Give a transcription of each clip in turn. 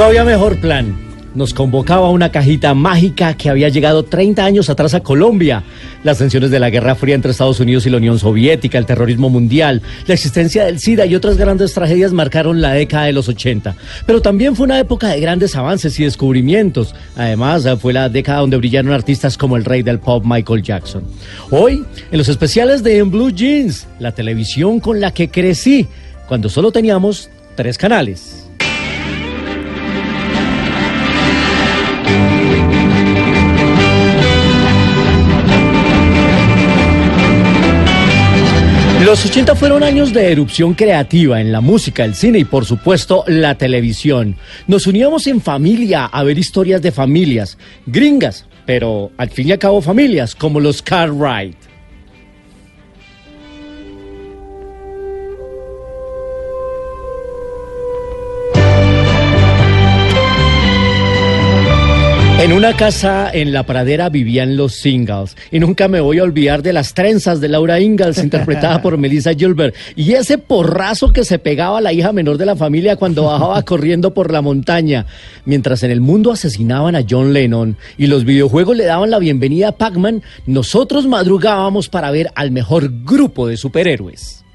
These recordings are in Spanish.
No había mejor plan. Nos convocaba una cajita mágica que había llegado 30 años atrás a Colombia. Las tensiones de la Guerra Fría entre Estados Unidos y la Unión Soviética, el terrorismo mundial, la existencia del SIDA y otras grandes tragedias marcaron la década de los 80. Pero también fue una época de grandes avances y descubrimientos. Además, fue la década donde brillaron artistas como el rey del pop Michael Jackson. Hoy, en los especiales de En Blue Jeans, la televisión con la que crecí, cuando solo teníamos tres canales. Los 80 fueron años de erupción creativa en la música, el cine y por supuesto la televisión. Nos uníamos en familia a ver historias de familias, gringas, pero al fin y al cabo familias, como los Cartwright. En una casa en la pradera vivían los Ingalls. Y nunca me voy a olvidar de las trenzas de Laura Ingalls, interpretada por Melissa Gilbert. Y ese porrazo que se pegaba a la hija menor de la familia cuando bajaba corriendo por la montaña. Mientras en el mundo asesinaban a John Lennon y los videojuegos le daban la bienvenida a Pac-Man, nosotros madrugábamos para ver al mejor grupo de superhéroes.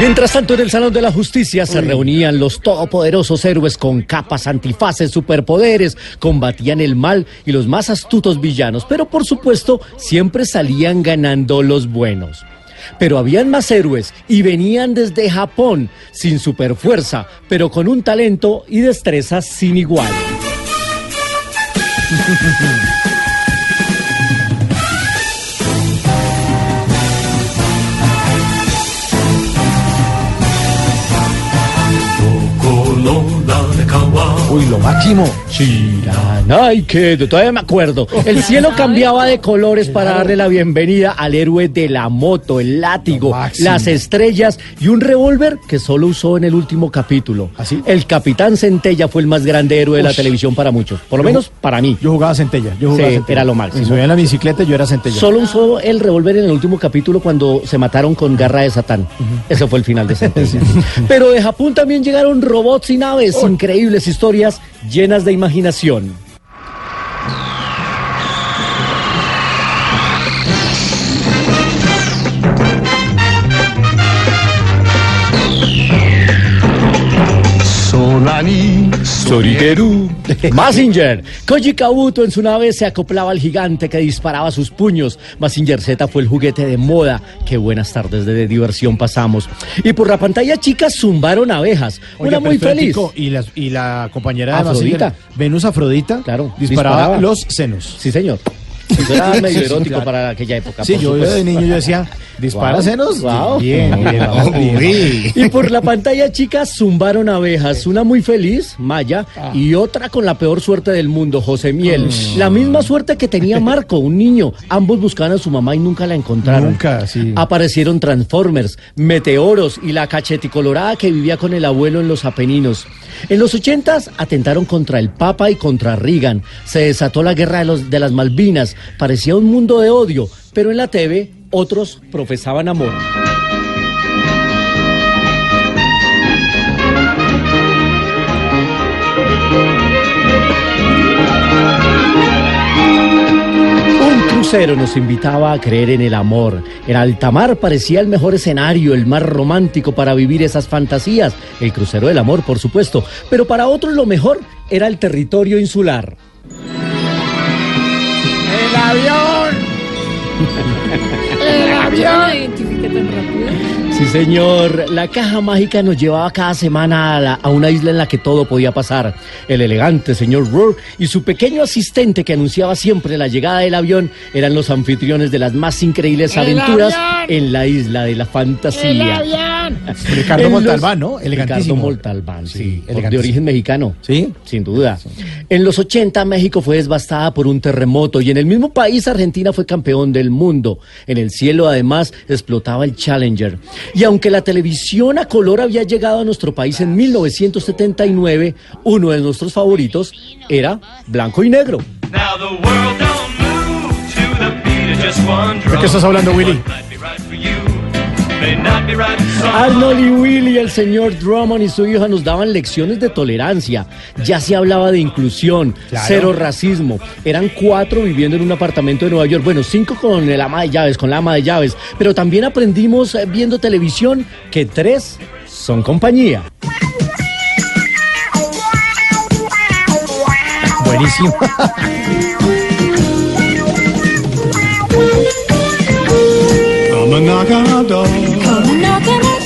Mientras tanto, en el Salón de la Justicia se reunían los todopoderosos héroes con capas, antifaces, superpoderes, combatían el mal y los más astutos villanos, pero por supuesto siempre salían ganando los buenos. Pero habían más héroes y venían desde Japón, sin superfuerza, pero con un talento y destreza sin igual. Uy, lo máximo. que todavía me acuerdo. El cielo cambiaba de colores para darle la bienvenida al héroe de la moto, el látigo, las estrellas y un revólver que solo usó en el último capítulo. ¿Así? El capitán Centella fue el más grande héroe de la Ush. televisión para muchos, por lo menos para mí. Yo jugaba centella. Yo jugaba Sí, centella. era lo máximo. Me subía en la bicicleta y yo era centella. Solo usó el revólver en el último capítulo cuando se mataron con garra de Satán. Ese fue el final de Centella. Pero de Japón también llegaron robots y naves, increíbles historias llenas de imaginación. Sorigeru. Massinger. Koji Kabuto en su nave se acoplaba al gigante que disparaba sus puños. Massinger Z fue el juguete de moda. Qué buenas tardes de diversión pasamos. Y por la pantalla chicas zumbaron abejas. Una muy feliz. Y la, y la compañera de Afrodita. Venus Afrodita, Claro, disparaba, disparaba. los senos. Sí, señor. Eso era medio erótico claro. para aquella época. Sí, yo de niño yo decía, ¿dispara Guau, senos? guau. Bien, bien. Y por la pantalla, chicas, zumbaron abejas. Una muy feliz, Maya, Ah. y otra con la peor suerte del mundo, José Miel. Mm. La misma suerte que tenía Marco, un niño. Ambos buscaban a su mamá y nunca la encontraron. Nunca, sí. Aparecieron Transformers, Meteoros y la cacheticolorada que vivía con el abuelo en los Apeninos. En los ochentas atentaron contra el Papa y contra Reagan. Se desató la guerra de, los, de las Malvinas. Parecía un mundo de odio, pero en la TV otros profesaban amor. Un crucero nos invitaba a creer en el amor. El alta mar parecía el mejor escenario, el más romántico para vivir esas fantasías. El crucero del amor, por supuesto. Pero para otros lo mejor era el territorio insular. ¡El avión! ¡El Yo no avión! Sí, señor. La caja mágica nos llevaba cada semana a, la- a una isla en la que todo podía pasar. El elegante señor Rourke y su pequeño asistente que anunciaba siempre la llegada del avión eran los anfitriones de las más increíbles aventuras en la isla de la fantasía. Ricardo En los- Montalbán, ¿no? Elegantísimo. Ricardo Montalbán, sí. Sí, de origen mexicano. ¿Sí? Sin duda. En los 80 México fue devastada por un terremoto y en el mismo país Argentina fue campeón del mundo. En el cielo además explotaba el Challenger. Y aunque la televisión a color había llegado a nuestro país en 1979, uno de nuestros favoritos era blanco y negro. Drum. qué estás hablando, Willy? Arnold y Willy, el señor Drummond y su hija nos daban lecciones de tolerancia. Ya se hablaba de inclusión, Claro. cero racismo. Eran cuatro viviendo en un apartamento de Nueva York. Bueno, cinco con el ama de llaves, con la ama de llaves. Pero también aprendimos eh, viendo televisión que tres son compañía. Buenísimo.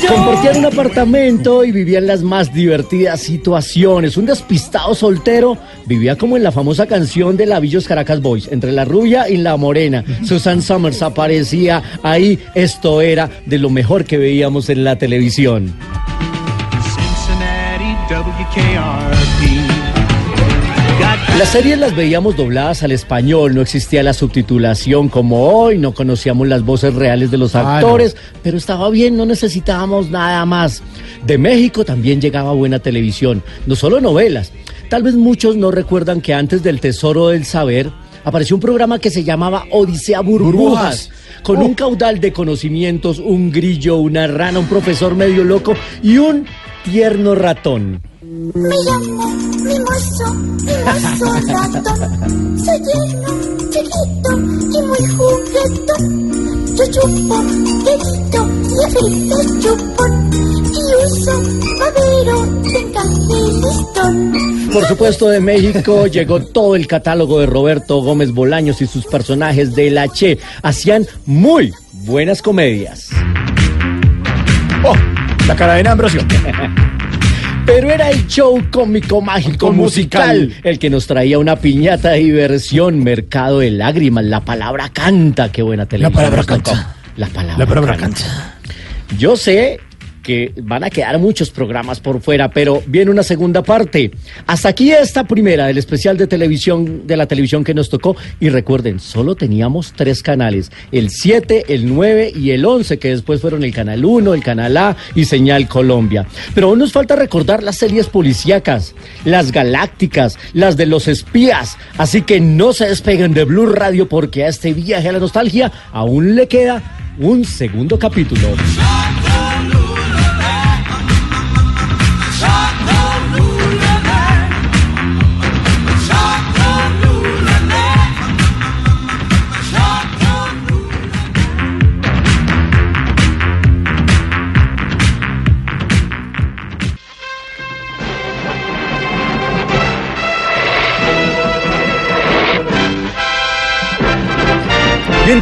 Compartían un apartamento y vivían las más divertidas situaciones. Un despistado soltero vivía como en la famosa canción de Lavillos Caracas Boys, entre la rubia y la morena. Susan Summers aparecía ahí. Esto era de lo mejor que veíamos en la televisión. Cincinnati, WKRP. Las series las veíamos dobladas al español, no existía la subtitulación como hoy, no conocíamos las voces reales de los Ah, no. actores, pero estaba bien, no necesitábamos nada más. De México también llegaba buena televisión, no solo novelas. Tal vez muchos no recuerdan que antes del Tesoro del Saber apareció un programa que se llamaba Odisea Burbujas. Burbujas. Con un caudal de conocimientos, un grillo, una rana, un profesor medio loco y un tierno ratón. Me llamo Mimoso, Mimoso ratón. Soy tierno, chiquito y muy juguetón. Yo chupo, dedito y a veces chupón. Y uso babero de encaje y listón. Por supuesto, de México llegó todo el catálogo de Roberto Gómez Bolaños y sus personajes de la Che. Hacían muy buenas comedias. Oh, la cadena de Ambrosio. Pero era el show cómico, mágico, musical, musical. el que nos traía una piñata de diversión, mercado de lágrimas, la palabra canta, qué buena televisión. palabra nos tocó. canta. La palabra, La palabra canta. canta. Yo sé que van a quedar muchos programas por fuera, pero viene una segunda parte. Hasta aquí esta primera del especial de televisión, de la televisión que nos tocó. Y recuerden, solo teníamos tres canales, el 7, el 9 y el 11, que después fueron el Canal 1, el Canal A y Señal Colombia. Pero aún nos falta recordar las series policíacas, las galácticas, las de los espías. Así que no se despeguen de Blue Radio porque a este viaje a la nostalgia aún le queda un segundo capítulo.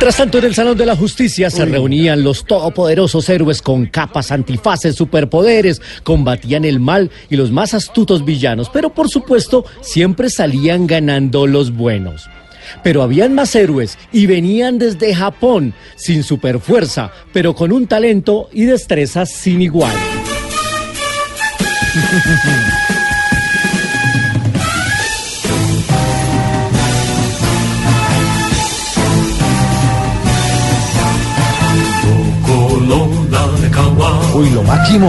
Mientras tanto, en el Salón de la Justicia se reunían los todopoderosos héroes con capas, antifaces, superpoderes, combatían el mal y los más astutos villanos, pero por supuesto siempre salían ganando los buenos. Pero habían más héroes y venían desde Japón, sin superfuerza, pero con un talento y destreza sin igual. Uy, lo máximo.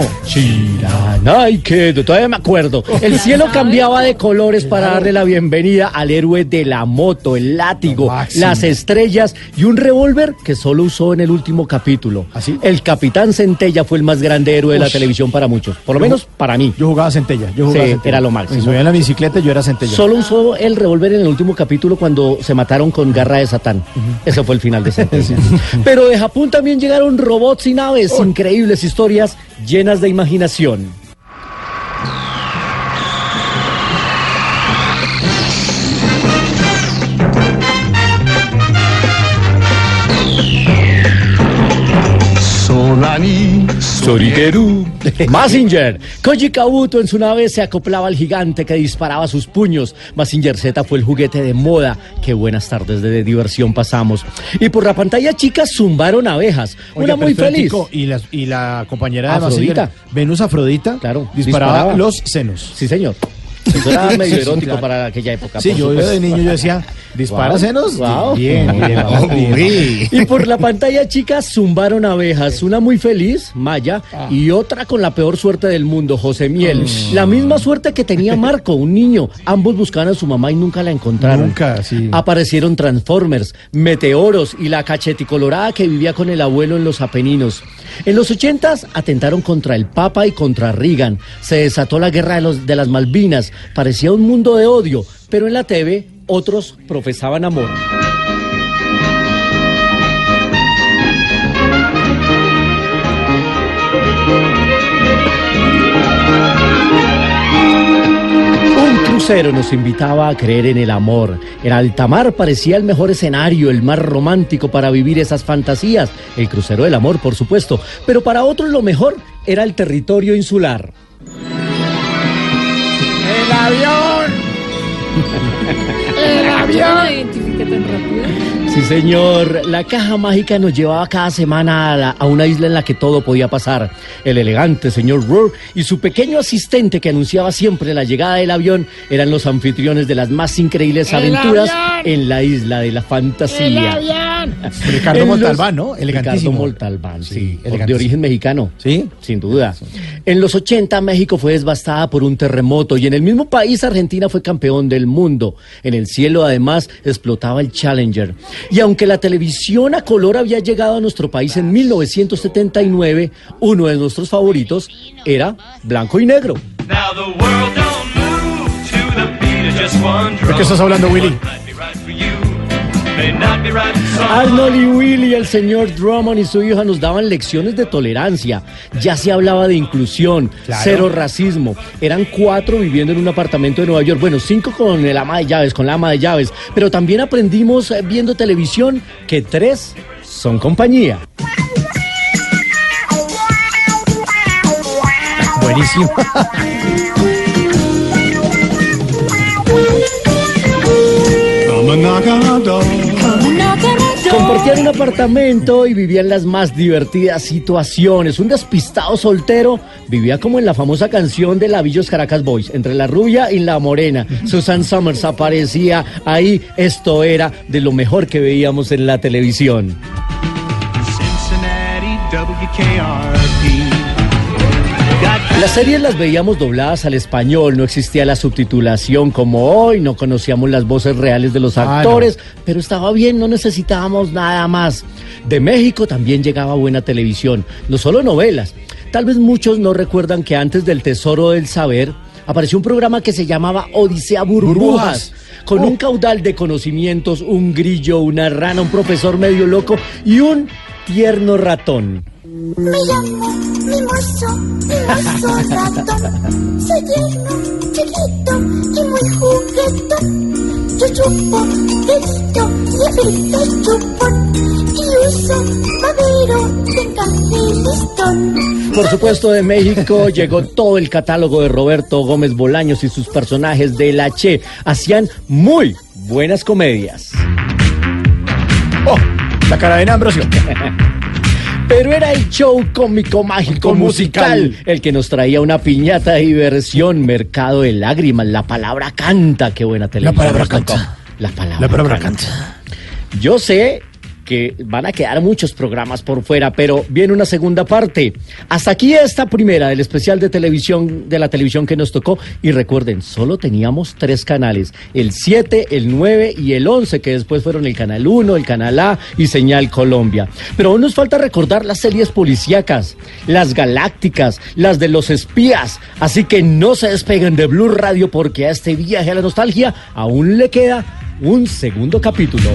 Nike, todavía me acuerdo. El cielo cambiaba de colores para darle la bienvenida al héroe de la moto, el látigo, las estrellas y un revólver que solo usó en el último capítulo. ¿Ah, sí? El capitán Centella fue el más grande héroe de la Ush. televisión para muchos, por lo menos para mí. Yo jugaba centella. Yo jugaba Sí, centella. era lo máximo. Me subía en la bicicleta y yo era centella. Solo usó el revólver en el último capítulo cuando se mataron con garra de Satán. Ese fue el final de Sentencia. Pero de Japón también llegaron robots y naves, increíbles historias llenas de imaginación. Nani, Sorigeru. Massinger. Koji Kabuto en su nave se acoplaba al gigante que disparaba sus puños. Massinger Z fue el juguete de moda. Qué buenas tardes de diversión pasamos. Y por la pantalla chica zumbaron abejas. Oiga, Una muy feliz. Y la, y la compañera de Afrodita. Venus Afrodita, Claro, disparaba, disparaba. los senos. Sí, señor. Eso era medio Sí, erótico claro. para aquella época. Sí, yo supuesto. de niño yo decía, ¿dispara Guau, senos? guau. Bien, bien, vamos bien. Y por la pantalla chica zumbaron abejas, una muy feliz, Maya, y otra con la peor suerte del mundo, José Miel. La misma suerte que tenía Marco, un niño. Ambos buscaban a su mamá y nunca la encontraron. Nunca, sí. Aparecieron Transformers, Meteoros y la cacheticolorada que vivía con el abuelo en los Apeninos. En los ochentas atentaron contra el Papa y contra Reagan. Se desató la guerra de, los, de las Malvinas. Parecía un mundo de odio, pero en la TV otros profesaban amor. Un crucero nos invitaba a creer en el amor. El alta mar parecía el mejor escenario, el más romántico para vivir esas fantasías. El crucero del amor, por supuesto. Pero para otros lo mejor era el territorio insular. ¡El avión! ¡El avión! Sí, señor. La caja mágica nos llevaba cada semana a, la- a una isla en la que todo podía pasar. El elegante señor Rourke y su pequeño asistente que anunciaba siempre la llegada del avión eran los anfitriones de las más increíbles ¡El aventuras avión! en la isla de la fantasía. ¡El avión! Ricardo los- Montalbán, ¿no? Elegantísimo. Ricardo Montalbán, sí. Sí, de origen mexicano. ¿Sí? Sin duda. En los 80 México fue devastada por un terremoto y en el mismo país Argentina fue campeón del mundo. En el cielo además explotaba el Challenger. Y aunque la televisión a color había llegado a nuestro país en 1979, uno de nuestros favoritos era blanco y negro. Now the world don't move to the beat of just one drum. ¿De qué estás hablando, Willy? Arnold y Willy, el señor Drummond y su hija nos daban lecciones de tolerancia. Ya se hablaba de inclusión, Claro. cero racismo. Eran cuatro viviendo en un apartamento de Nueva York. Bueno, cinco con el ama de llaves, con la ama de llaves. Pero también aprendimos eh, viendo televisión que tres son compañía. Buenísimo. Compartían un apartamento y vivían las más divertidas situaciones. Un despistado soltero vivía como en la famosa canción de Lavillos Caracas Boys, entre la rubia y la morena. Susan Summers aparecía ahí. Esto era de lo mejor que veíamos en la televisión. Cincinnati WKRP. Las series las veíamos dobladas al español, no existía la subtitulación como hoy, no conocíamos las voces reales de los Ah, no. actores, pero estaba bien, no necesitábamos nada más. De México también llegaba buena televisión, no solo novelas. Tal vez muchos no recuerdan que antes del Tesoro del Saber apareció un programa que se llamaba Odisea Burbujas. Burbujas. Con Oh. un caudal de conocimientos, un grillo, una rana, un profesor medio loco y un tierno ratón. Me llamo Mimoso, Mimoso ratón. Soy tierno, chiquito y muy juguetón. Yo chupo dedito y veces chupón. Y uso madero de y listón. Por supuesto, de México llegó todo el catálogo de Roberto Gómez Bolaños y sus personajes de la Che. Hacían muy buenas comedias. Oh, la cadena Ambrosio. Pero era el show cómico mágico musical, Musical. el que nos traía una piñata de diversión, mercado de lágrimas, la palabra canta, qué buena televisión. palabra nos tocó. canta. La palabra, La palabra canta. canta. Yo sé que van a quedar muchos programas por fuera, pero viene una segunda parte. Hasta aquí esta primera del especial de televisión, de la televisión que nos tocó. Y recuerden, solo teníamos tres canales, el 7, el 9 y el 11, que después fueron el Canal 1, el Canal A y Señal Colombia. Pero aún nos falta recordar las series policíacas, las galácticas, las de los espías. Así que no se despeguen de Blue Radio porque a este viaje a la nostalgia aún le queda un segundo capítulo.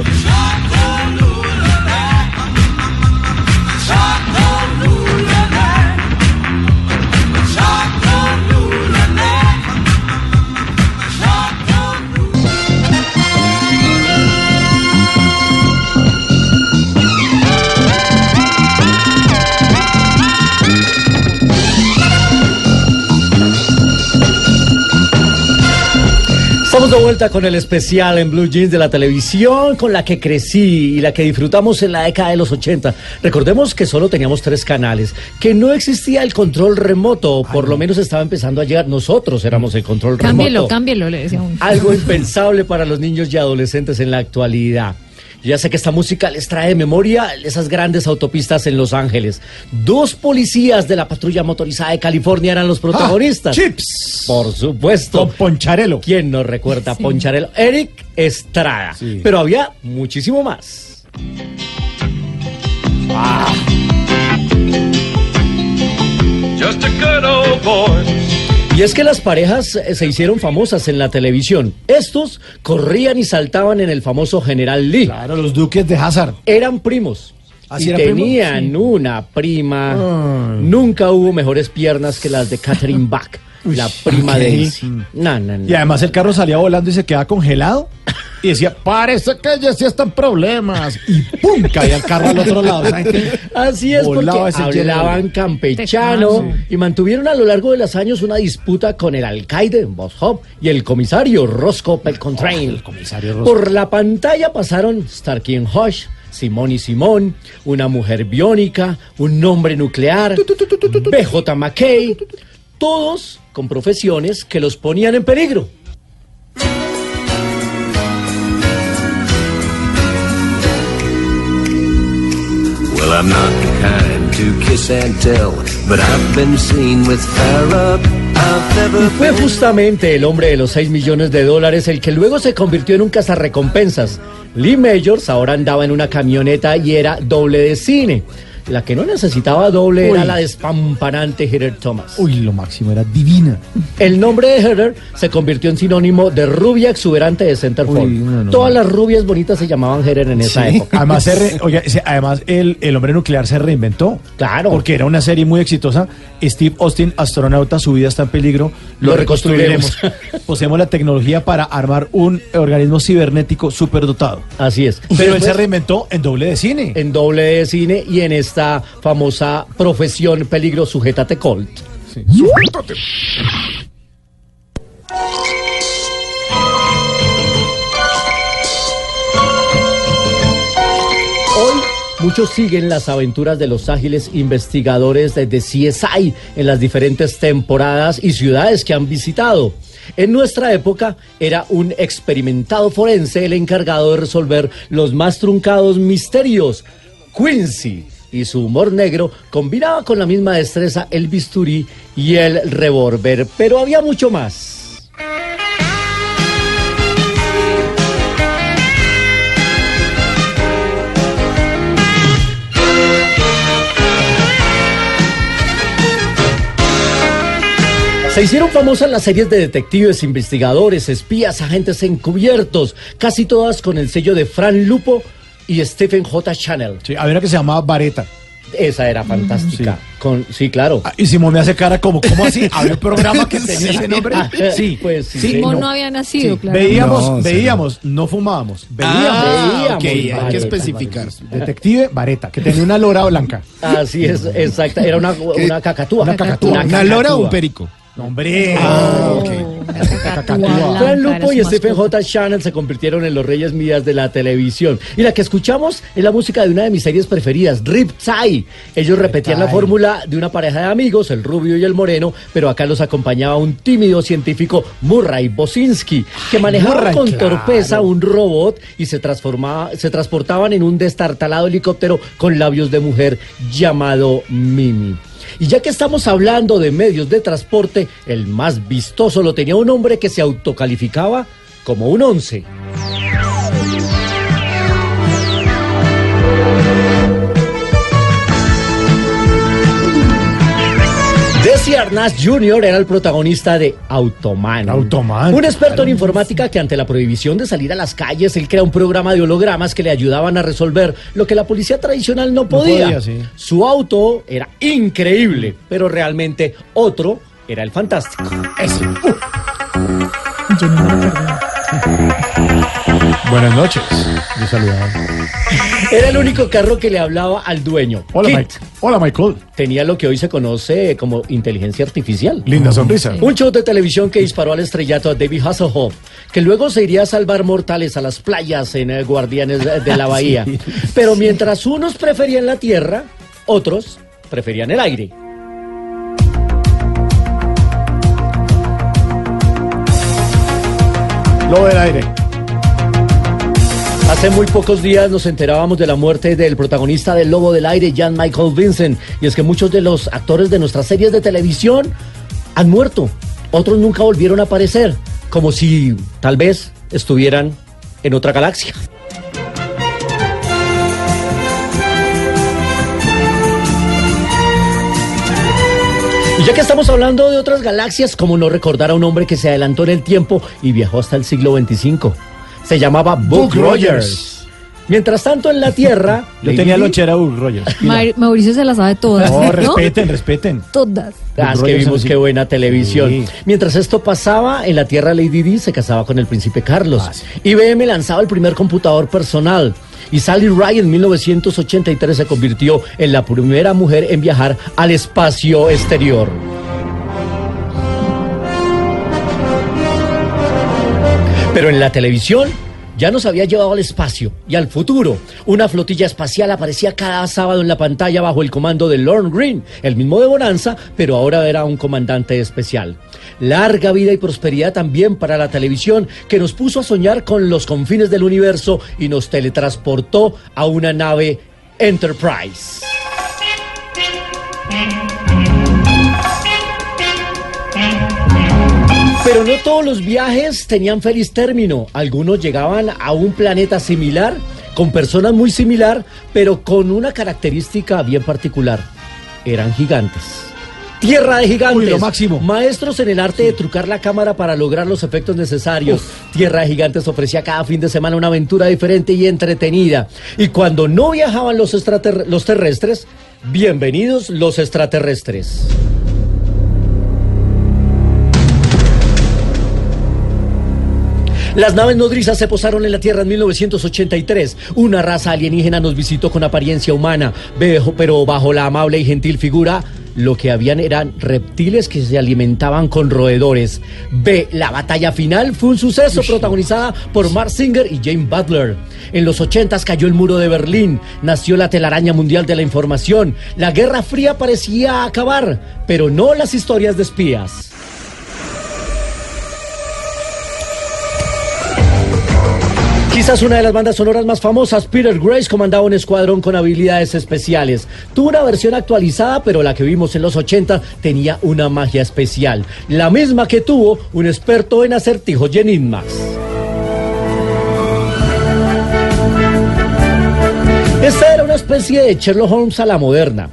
Estamos de vuelta con el especial en Blue Jeans de la televisión con la que crecí y la que disfrutamos en la década de los 80. Recordemos que solo teníamos tres canales, que no existía el control remoto, o por lo menos estaba empezando a llegar. Nosotros éramos el control Cámbielo, remoto. cámbielo, le decía uno. Algo impensable para los niños y adolescentes en la actualidad. Yo Ya sé que esta música les trae de memoria esas grandes autopistas en Los Ángeles. Dos policías de la patrulla motorizada de California eran los protagonistas. Ah, Chips. Por supuesto. Con Poncharelo. ¿Quién nos recuerda a Poncharelo? Eric Estrada. Sí. Pero había muchísimo más. Just a good old boy. Y es que las parejas eh, se hicieron famosas en la televisión. Estos corrían y saltaban en el famoso General Lee. Claro, los duques de Hazard. Eran primos. ¿Ah, sí y tenían una prima. Nunca hubo mejores piernas que las de Catherine Bach, la prima de Daisy. No, no, no. Y además el carro salía volando y se quedaba congelado. Y decía, parece que ya sí están problemas. Y ¡pum! Caía el carro al otro lado. Así es, porque Volaba ese hablaban campechano y mantuvieron a lo largo de los años una disputa con el alcaide Boss Hope y el comisario Roscoe Pelcontrain. Roscoe. Por la pantalla pasaron Starkey and Hush, Simón y Simón, una mujer biónica, un hombre nuclear, BJ McKay, todos con profesiones que los ponían en peligro. I'm not the kind to kiss and tell, but I've been seen with fire up. I've Y fue justamente el hombre de los 6 millones de dólares el que luego se convirtió en un cazarrecompensas. Lee Majors ahora andaba en una camioneta y era doble de cine. La que no necesitaba doble era la despampanante Heather Thomas. Uy, lo máximo era divina. El nombre de Heather se convirtió en sinónimo de rubia exuberante de Centerfold. No, no, Todas no. las rubias bonitas se llamaban Heather en esa Sí. época. Además, se re- oiga, se- además el, el hombre nuclear se reinventó. Claro. Porque era una serie muy exitosa. Steve Austin, astronauta, su vida está en peligro. Lo reconstruiremos. Poseemos la tecnología para armar un organismo cibernético superdotado. Así es. Pero él se reinventó en doble de cine. en doble de cine y en esta famosa profesión peligro sujétate Colt. Hoy muchos siguen las aventuras de los ágiles investigadores de, de CSI en las diferentes temporadas y ciudades que han visitado. En nuestra época era un experimentado forense el encargado de resolver los más truncados misterios. Quincy y su humor negro combinaba con la misma destreza el bisturí y el revólver, pero había mucho más. Se hicieron famosas las series de detectives, investigadores, espías, agentes encubiertos, casi todas con el sello de Fran Lupo y Stephen J. Channel. Sí, había una que se llamaba Vareta. Esa era fantástica. Sí. Con, sí, claro. Ah, Y Simón me hace cara como, ¿cómo así? ¿Había un programa que tenía ese nombre? Sí, Pues sí. Simón no. no había nacido, Sí, claro. Veíamos, No, sí, veíamos, no fumábamos. Veíamos. Ah, ok, veíamos, hay Vareta, que especificar. Detective Vareta, que tenía una lora blanca. Así es, exacta. Era una, una cacatúa. Una cacatúa. ¿Una lora o un cacatúa. perico? No, hombre. Ah, ok. Cacatúa. Fran Lupo y Stephen J. Channel se convirtieron en los reyes mías de la televisión. Y la que escuchamos es la música de una de mis series preferidas, Rip Tie. Ellos repetían la fórmula de una pareja de amigos, el rubio y el moreno, pero acá los acompañaba un tímido científico, Murray Bosinski, que manejaba Murray, con claro. torpeza un robot y se, transformaba, se transportaban en un destartalado helicóptero con labios de mujer llamado Mimi. Y ya que estamos hablando de medios de transporte, el más vistoso lo tenía un hombre que se autocalificaba como un once. Desi Arnaz Jr. era el protagonista de Automan. Automan, Un experto claro. en informática que ante la prohibición de salir a las calles, él crea un programa de hologramas que le ayudaban a resolver lo que la policía tradicional no podía. podía, sí. Su auto era increíble, pero realmente otro era el fantástico. Ese. Yo no me lo perdí. Buenas noches. Le saludaba. Era el único carro que le hablaba al dueño. Hola, Kit. Mike. Hola, Michael. Tenía lo que hoy se conoce como inteligencia artificial. Linda sonrisa. Un show de televisión que disparó al estrellato a David Hasselhoff, que luego se iría a salvar mortales a las playas en eh, Guardianes de la Bahía. Pero mientras unos preferían la tierra, otros preferían el aire. Lo del aire. Hace muy pocos días nos enterábamos de la muerte del protagonista del Lobo del Aire, Jan Michael Vincent. Y es que muchos de los actores de nuestras series de televisión han muerto. Otros nunca volvieron a aparecer, como si tal vez estuvieran en otra galaxia. Y ya que estamos hablando de otras galaxias, como no recordar a un hombre que se adelantó en el tiempo y viajó hasta el siglo XXV? Se llamaba Buck Buck Rogers. Rogers. Mientras tanto, en la Tierra. Yo tenía lochera Bull Rogers. Maur- Mauricio se las sabe todas. No, ¿no? respeten, respeten. Todas. Ah, es Buck que vimos qué buena televisión. Sí. Mientras esto pasaba, en la Tierra Lady Di se casaba con el príncipe Carlos. Ah, sí. IBM lanzaba el primer computador personal. Y Sally Ride en 1983 se convirtió en la primera mujer en viajar al espacio exterior. Pero en la televisión ya nos había llevado al espacio y al futuro. Una flotilla espacial aparecía cada sábado en la pantalla bajo el comando de Lorne Green, el mismo de Bonanza, pero ahora era un comandante especial. Larga vida y prosperidad también para la televisión que nos puso a soñar con los confines del universo y nos teletransportó a una nave Enterprise. Pero no todos los viajes tenían feliz término. Algunos llegaban a un planeta similar, con personas muy similar, pero con una característica bien particular. Eran gigantes. Tierra de gigantes. Uy, lo máximo. Maestros en el arte de trucar la cámara para lograr los efectos necesarios. Tierra de Gigantes ofrecía cada fin de semana una aventura diferente y entretenida. Y cuando no viajaban los terrestres, bienvenidos los extraterrestres. Las naves nodrizas se posaron en la Tierra en 1983. Una raza alienígena nos visitó con apariencia humana, pero bajo la amable y gentil figura, lo que habían eran reptiles que se alimentaban con roedores. B. La batalla final fue un suceso protagonizada por Mark Singer y Jane Butler. En los 80 cayó el muro de Berlín, nació la telaraña mundial de la información. La Guerra Fría parecía acabar, pero no las historias de espías. Quizás una de las bandas sonoras más famosas, Peter Grace comandaba un escuadrón con habilidades especiales. Tuvo una versión actualizada, pero la que vimos en los 80 tenía una magia especial. La misma que tuvo un experto en acertijos y enigmas. Esta era una especie de Sherlock Holmes a la moderna.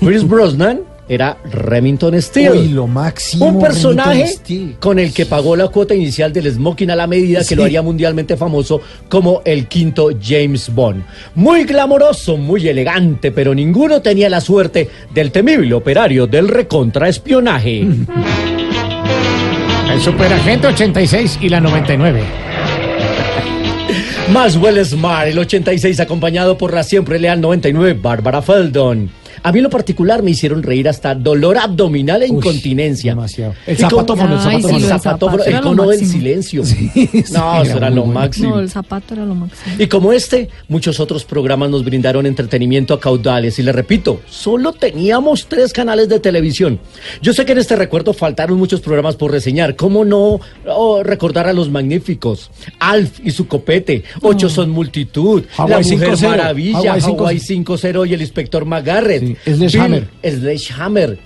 Chris Brosnan era Remington Steele. Uy, lo máximo. Un personaje con el que pagó la cuota inicial del smoking a la medida que lo haría mundialmente famoso como el quinto James Bond. Muy glamoroso, muy elegante, pero ninguno tenía la suerte del temible operario del recontraespionaje. El superagente 86 y la 99. Maxwell Smart, el 86, acompañado por la siempre leal 99, Bárbara Feldon. A mí en lo particular me hicieron reír hasta dolor abdominal e Uy, incontinencia. demasiado. El zapatófono, el zapatófono. sí, el zapatófono, el cono del silencio. sí, no, eso era era lo máximo. No, el zapato era lo máximo. Y como este, muchos otros programas nos brindaron entretenimiento a caudales. Y le repito, solo teníamos tres canales de televisión. Yo sé que en este recuerdo faltaron muchos programas por reseñar. ¿Cómo no oh, recordar a los magníficos? Alf y su copete. Ocho son multitud. Hawaii la Mujer 5-0. Maravilla. Hawaii 5-0. Hawaii 5-0 y el Inspector McGarrett. Sí, Sledgehammer. Bill- Sledgehammer.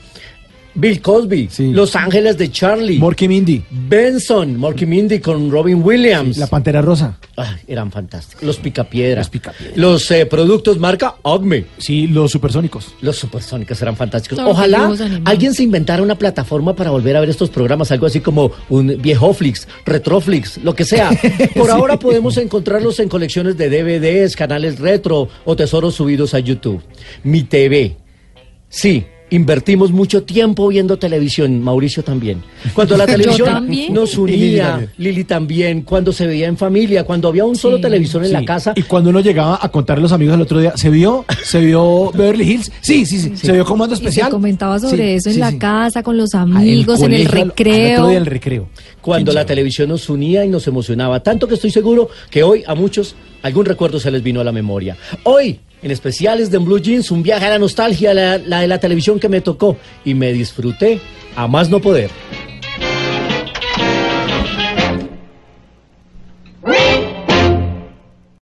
Bill Cosby. Sí. Los Ángeles de Charlie. Morky Mindy. Benson. Morky Mindy con Robin Williams. La pantera rosa. Ay, eran fantásticos. Los picapiedra. Los Picapiedra. Los eh, productos marca Acme. Sí, los supersónicos. Los supersónicos eran fantásticos. Ojalá alguien se inventara una plataforma para volver a ver estos programas, algo así como un Viejoflix, Retroflix, lo que sea. Por ahora podemos encontrarlos en colecciones de DVDs, canales retro o tesoros subidos a YouTube. Mi TV. Sí, Invertimos mucho tiempo viendo televisión, Mauricio también. Cuando la televisión también. nos Y Lili unía, también. Lili también, cuando se veía en familia, cuando había un solo Sí. televisor en la casa, Y cuando uno llegaba a contarle a los amigos el otro día, ¿se vio? ¿Se vio Beverly Hills? Sí, sí, sí. ¿Se vio Comando Y se Especial? comentaba sobre Sí, eso en sí, la sí. casa, con los Ah, amigos, en el colegio, al- al recreo. otro día el recreo. cuando la televisión nos unía y nos emocionaba. Tanto que estoy seguro que hoy a muchos algún recuerdo se les vino a la memoria. Hoy, en especiales de Blue Jeans, un viaje a la nostalgia, la de la televisión que me tocó y me disfruté a más no poder.